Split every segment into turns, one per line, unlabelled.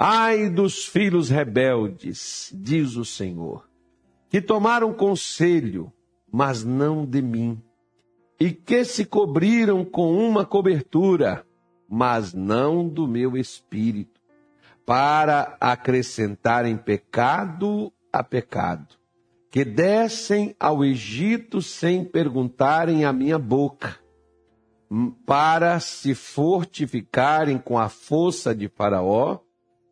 Ai dos filhos rebeldes, diz o Senhor, que tomaram conselho, mas não de mim, e que se cobriram com uma cobertura, mas não do meu espírito, para acrescentarem pecado a pecado, que descem ao Egito sem perguntarem a minha boca, para se fortificarem com a força de Faraó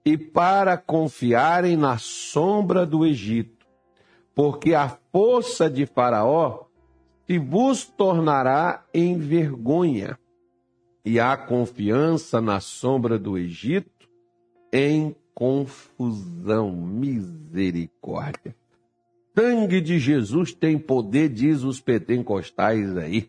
e para confiarem na sombra do Egito, porque a força de Faraó se vos tornará em vergonha, e a confiança na sombra do Egito em confusão. Misericórdia. Sangue de Jesus tem poder, diz os pentecostais aí.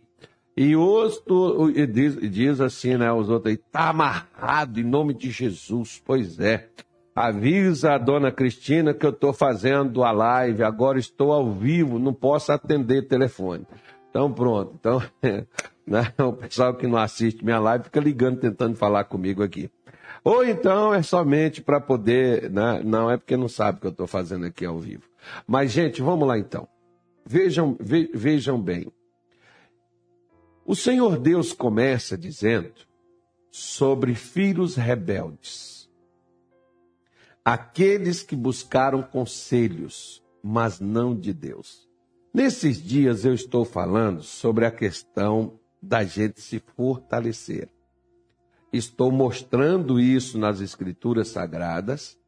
E outro diz, diz assim, né, os outros aí, tá amarrado em nome de Jesus. Pois é. Avisa a dona Cristina que eu estou fazendo a live, agora estou ao vivo, não posso atender telefone. Então pronto. Então, né, o pessoal que não assiste minha live fica ligando, tentando falar comigo aqui. Ou então é somente para poder, né? não é porque não sabe que eu estou fazendo aqui ao vivo. Mas, gente, vamos lá então. Vejam, ve, vejam bem. O Senhor Deus começa dizendo sobre filhos rebeldes. Aqueles que buscaram conselhos, mas não de Deus. Nesses dias eu estou falando sobre a questão da gente se fortalecer. Estou mostrando isso nas Escrituras Sagradas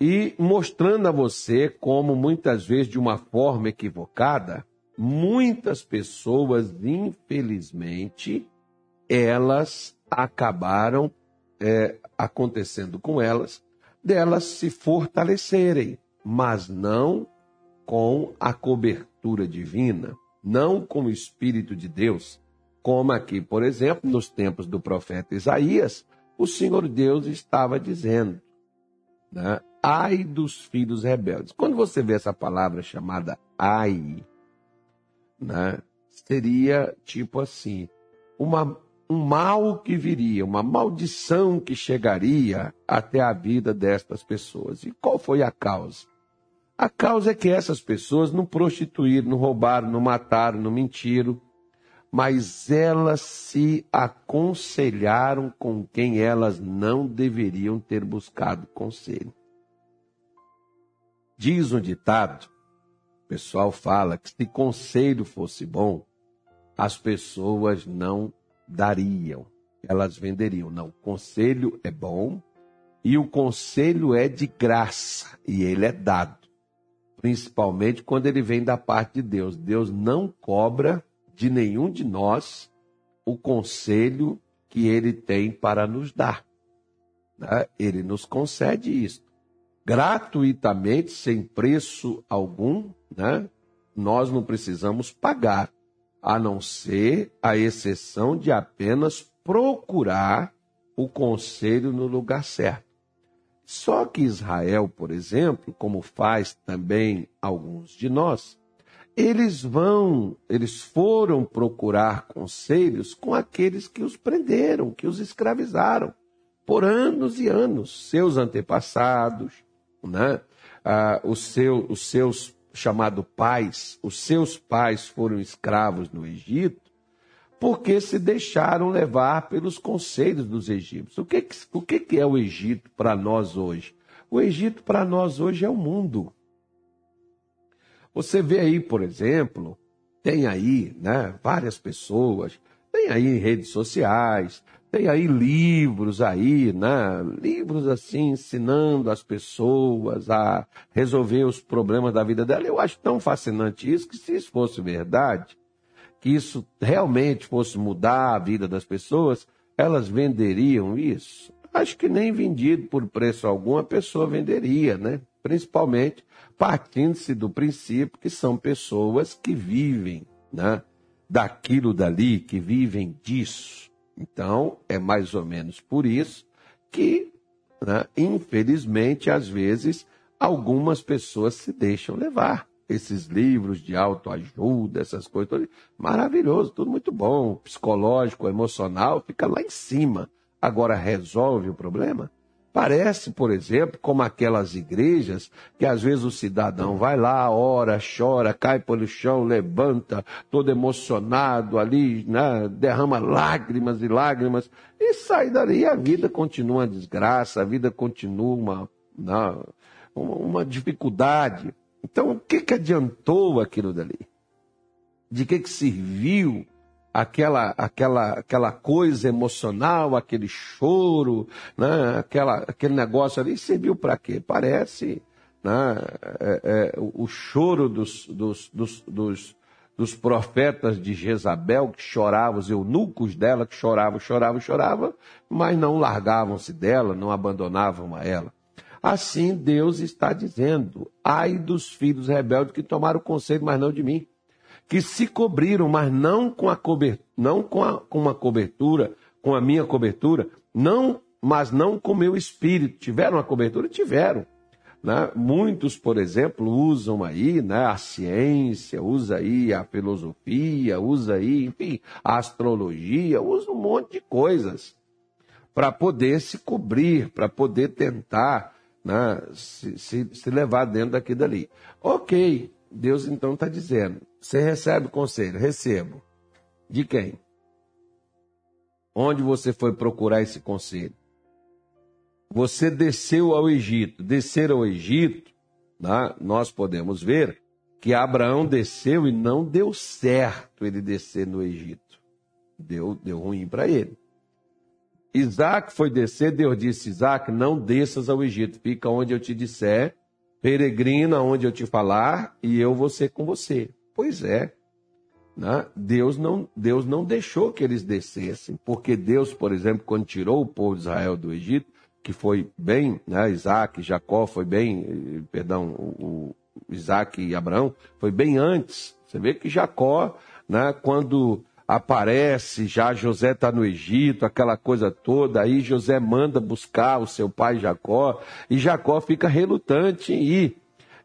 e mostrando a você como muitas vezes de uma forma equivocada muitas pessoas, infelizmente, elas acabaram é, acontecendo com elas, delas se fortalecerem, mas não com a cobertura divina, não com o Espírito de Deus. Como aqui, por exemplo, nos tempos do profeta Isaías, o Senhor Deus estava dizendo: né? ai dos filhos rebeldes. Quando você vê essa palavra chamada ai, né? Seria tipo assim, uma, um mal que viria, uma maldição que chegaria até a vida destas pessoas. E qual foi a causa? A causa é que essas pessoas não prostituíram, não roubaram, não mataram, não mentiram, mas elas se aconselharam com quem elas não deveriam ter buscado conselho. Diz um ditado pessoal fala que se conselho fosse bom, as pessoas não dariam, elas venderiam. Não, conselho é bom e o conselho é de graça e ele é dado, principalmente quando ele vem da parte de Deus. Deus não cobra de nenhum de nós o conselho que ele tem para nos dar. Né? Ele nos concede isso gratuitamente, sem preço algum, né? Nós não precisamos pagar, a não ser a exceção de apenas procurar o conselho no lugar certo. Só que Israel, por exemplo, como faz também alguns de nós, eles vão, eles foram procurar conselhos com aqueles que os prenderam, que os escravizaram por anos e anos, seus antepassados, né? Ah, os, seu, os seus chamado pais, os seus pais foram escravos no Egito, porque se deixaram levar pelos conselhos dos egípcios. O que, o que é o Egito para nós hoje? O Egito para nós hoje é o mundo. Você vê aí, por exemplo, tem aí né, várias pessoas, tem aí redes sociais, tem aí livros aí, né? Livros assim, ensinando as pessoas a resolver os problemas da vida dela. Eu acho tão fascinante isso que se isso fosse verdade, que isso realmente fosse mudar a vida das pessoas, elas venderiam isso? Acho que nem vendido por preço algum a pessoa venderia, né? Principalmente partindo-se do princípio que são pessoas que vivem, né? Daquilo dali, que vivem disso. Então, é mais ou menos por isso que, né, infelizmente, às vezes, algumas pessoas se deixam levar. Esses livros de autoajuda, essas coisas, maravilhoso, tudo muito bom, psicológico, emocional, fica lá em cima. Agora, resolve o problema? Parece, por exemplo, como aquelas igrejas que às vezes o cidadão vai lá, ora, chora, cai pelo chão, levanta, todo emocionado ali, né, derrama lágrimas e lágrimas, e sai dali. A vida continua uma desgraça, a vida continua uma, né, uma, uma dificuldade. Então, o que, que adiantou aquilo dali? De que, que serviu aquela, aquela, aquela coisa emocional, aquele choro, né? aquela, aquele negócio ali, serviu para quê? Parece né? É, é, o choro dos, dos, dos, dos, dos profetas de Jezabel, que choravam, os eunucos dela, que choravam, choravam, choravam, mas não largavam-se dela, não abandonavam a ela. Assim Deus está dizendo: ai dos filhos rebeldes que tomaram o conselho, mas não de mim que se cobriram, mas não com a cobertura, não com, a, com uma cobertura, com a minha cobertura, não, mas não com o meu espírito. Tiveram a cobertura? Tiveram. Né? Muitos, por exemplo, usam aí né, a ciência, usa aí a filosofia, usa aí, enfim, a astrologia, usa um monte de coisas para poder se cobrir, para poder tentar né, se, se, se levar dentro daqui dali. Ok, Deus então está dizendo: você recebe conselho? Recebo. De quem? Onde você foi procurar esse conselho? Você desceu ao Egito. Descer ao Egito, né, nós podemos ver que Abraão desceu e não deu certo ele descer no Egito. Deu, deu ruim para ele. Isaac foi descer, Deus disse: Isaac, não desças ao Egito, fica onde eu te disser, peregrina onde eu te falar, e eu vou ser com você. Pois é. Né? Deus, não, Deus não deixou que eles descessem, porque Deus, por exemplo, quando tirou o povo de Israel do Egito, que foi bem, né? Isaac, Jacó foi bem, perdão, o, o Isaac e Abraão, foi bem antes. Você vê que Jacó, né, quando aparece, já José está no Egito, aquela coisa toda, aí José manda buscar o seu pai Jacó, e Jacó fica relutante em ir.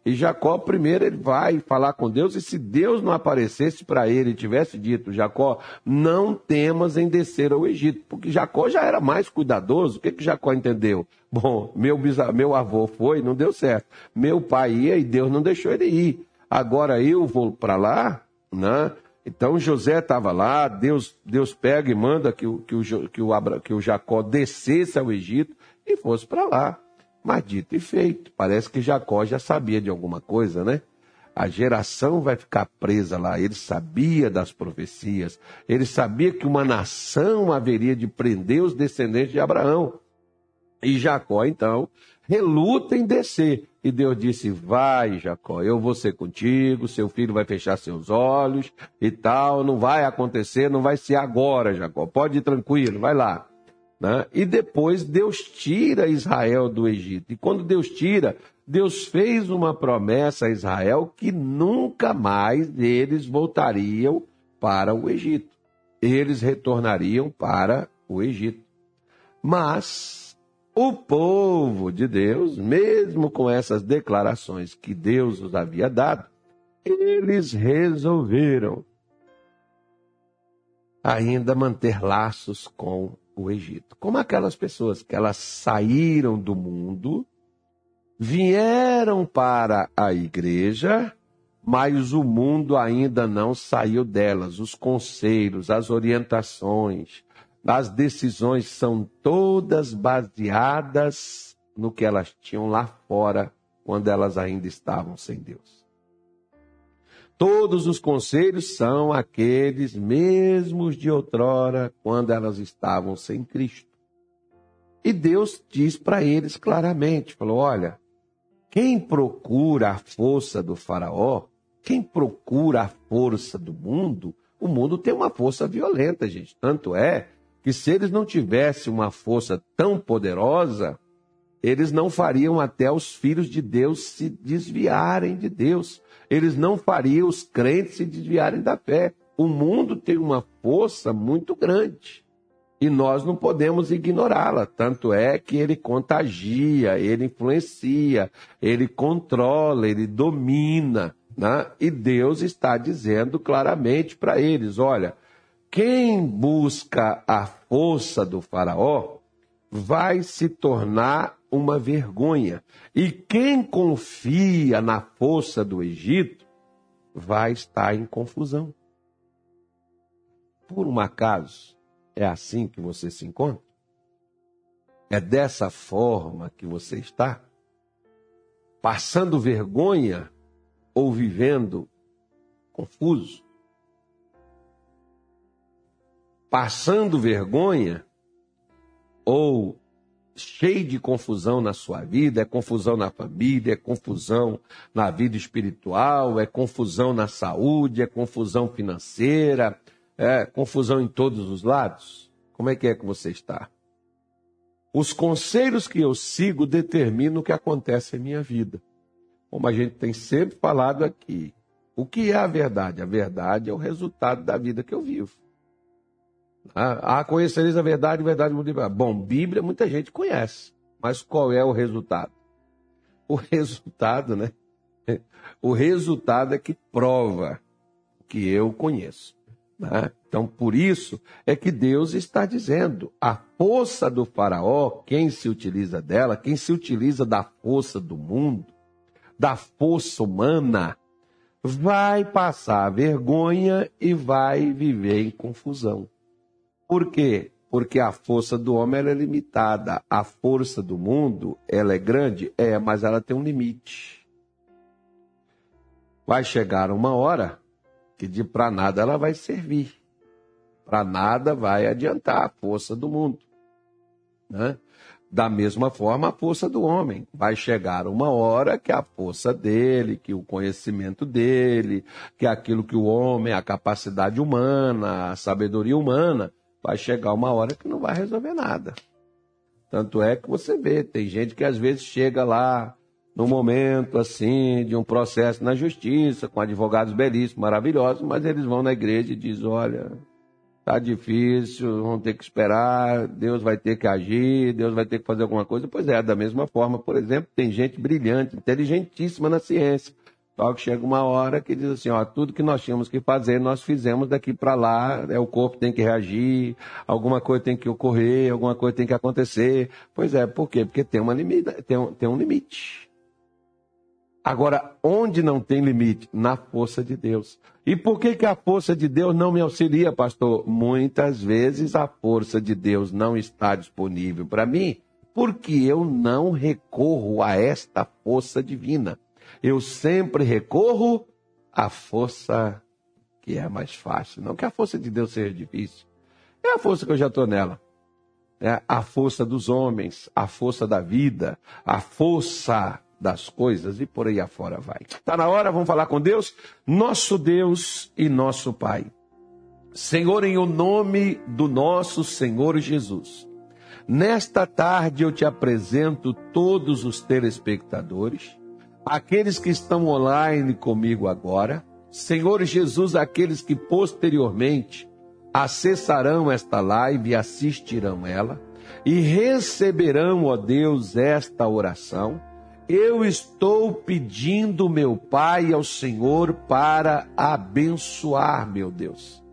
E Jacó, primeiro, ele vai falar com Deus, e se Deus não aparecesse para ele e tivesse dito, Jacó, não temas em descer ao Egito, porque Jacó já era mais cuidadoso. O que, que Jacó entendeu? Bom, meu, meu avô foi, não deu certo. Meu pai ia e Deus não deixou ele ir. Agora eu vou para lá, né? Então José estava lá, Deus, Deus pega e manda que o, que, o, que, o que o Jacó descesse ao Egito e fosse para lá. Mas dito e feito, parece que Jacó já sabia de alguma coisa, né? A geração vai ficar presa lá. Ele sabia das profecias, ele sabia que uma nação haveria de prender os descendentes de Abraão. E Jacó, então, reluta em descer. E Deus disse: Vai, Jacó, eu vou ser contigo, seu filho vai fechar seus olhos e tal. Não vai acontecer, não vai ser agora, Jacó. Pode ir tranquilo, vai lá. Né? E depois Deus tira Israel do Egito. E quando Deus tira, Deus fez uma promessa a Israel que nunca mais eles voltariam para o Egito. Eles retornariam para o Egito. Mas o povo de Deus, mesmo com essas declarações que Deus os havia dado, eles resolveram ainda manter laços com o Egito. Como aquelas pessoas que elas saíram do mundo, vieram para a igreja, mas o mundo ainda não saiu delas. Os conselhos, as orientações, as decisões são todas baseadas no que elas tinham lá fora quando elas ainda estavam sem Deus. Todos os conselhos são aqueles mesmos de outrora, quando elas estavam sem Cristo. E Deus diz para eles claramente: falou, olha, quem procura a força do Faraó, quem procura a força do mundo, o mundo tem uma força violenta, gente. Tanto é que se eles não tivessem uma força tão poderosa, eles não fariam até os filhos de Deus se desviarem de Deus eles não fariam os crentes se desviarem da fé. O mundo tem uma força muito grande e nós não podemos ignorá-la. Tanto é que ele contagia, ele influencia, ele controla, ele domina. Né? E Deus está dizendo claramente para eles: olha, quem busca a força do Faraó vai se tornar uma vergonha. E quem confia na força do Egito vai estar em confusão. Por um acaso, é assim que você se encontra? É dessa forma que você está? Passando vergonha ou vivendo confuso? Passando vergonha ou cheio de confusão na sua vida, é confusão na família, é confusão na vida espiritual, é confusão na saúde, é confusão financeira, é confusão em todos os lados. Como é que é que você está? Os conselhos que eu sigo determinam o que acontece em minha vida. Como a gente tem sempre falado aqui, o que é a verdade? A verdade é o resultado da vida que eu vivo. Ah, conhecereis a verdade, a verdade muito Bom, Bíblia muita gente conhece, mas qual é o resultado? O resultado, né? O resultado é que prova que eu conheço. Né? Então, por isso é que Deus está dizendo: a força do Faraó, quem se utiliza dela, quem se utiliza da força do mundo, da força humana, vai passar vergonha e vai viver em confusão. Por quê? Porque a força do homem é limitada. A força do mundo, ela é grande? É, mas ela tem um limite. Vai chegar uma hora que de para nada ela vai servir. Para nada vai adiantar a força do mundo. Né? Da mesma forma, a força do homem. Vai chegar uma hora que a força dele, que o conhecimento dele, que aquilo que o homem, a capacidade humana, a sabedoria humana, vai chegar uma hora que não vai resolver nada. Tanto é que você vê, tem gente que às vezes chega lá no momento assim de um processo na justiça, com advogados belíssimos, maravilhosos, mas eles vão na igreja e dizem, olha, tá difícil, vão ter que esperar, Deus vai ter que agir, Deus vai ter que fazer alguma coisa. Pois é, da mesma forma, por exemplo, tem gente brilhante, inteligentíssima na ciência, só que chega uma hora que diz assim, ó, tudo que nós tínhamos que fazer, nós fizemos daqui para lá, é, o corpo tem que reagir, alguma coisa tem que ocorrer, alguma coisa tem que acontecer. Pois é, por quê? Porque tem, uma limite, tem, um, tem um limite. Agora, onde não tem limite? Na força de Deus. E por que, que a força de Deus não me auxilia, pastor? Muitas vezes a força de Deus não está disponível para mim, porque eu não recorro a esta força divina eu sempre recorro à força que é mais fácil. Não que a força de Deus seja difícil. É a força que eu já estou nela. É a força dos homens, a força da vida, a força das coisas e por aí afora vai. Está na hora, vamos falar com Deus? Nosso Deus e nosso Pai. Senhor, em o nome do nosso Senhor Jesus, nesta tarde eu te apresento todos os telespectadores aqueles que estão online comigo agora, Senhor Jesus, aqueles que posteriormente acessarão esta live e assistirão ela e receberão, ó Deus, esta oração. Eu estou pedindo, meu Pai, ao Senhor para abençoar, meu Deus,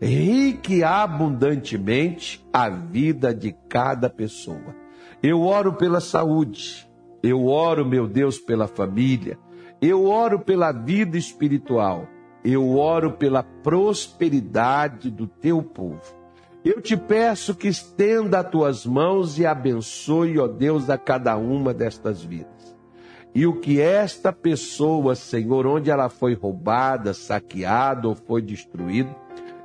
rique abundantemente a vida de cada pessoa. Eu oro pela saúde, eu oro, meu Deus, pela família. Eu oro pela vida espiritual. Eu oro pela prosperidade do teu povo. Eu te peço que estenda as tuas mãos e abençoe, ó Deus, a cada uma destas vidas. E o que esta pessoa, Senhor, onde ela foi roubada, saqueada ou foi destruída,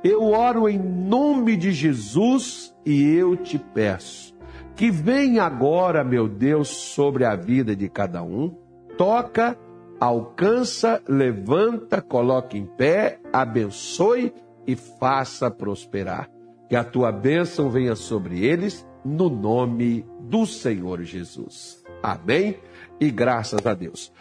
eu oro em nome de Jesus e eu te peço que vem agora, meu Deus, sobre a vida de cada um, toca, alcança, levanta, coloca em pé, abençoe e faça prosperar. Que a tua bênção venha sobre eles, no nome do Senhor Jesus. Amém? E graças a Deus.